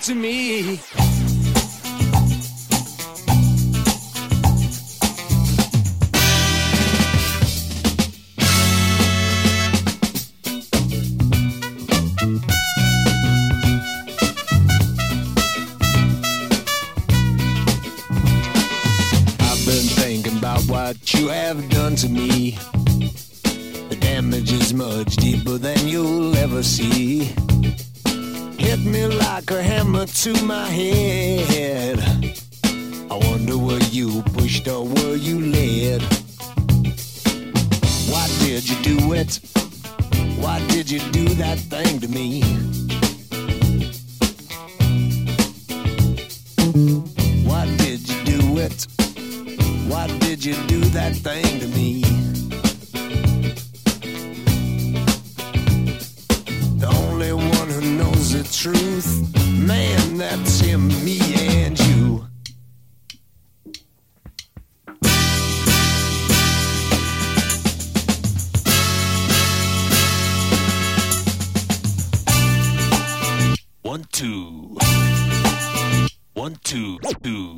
to me. up to my head. I wonder were you pushed or were you led? Why did you do it? Why did you do that thing to me? two. One, two, two.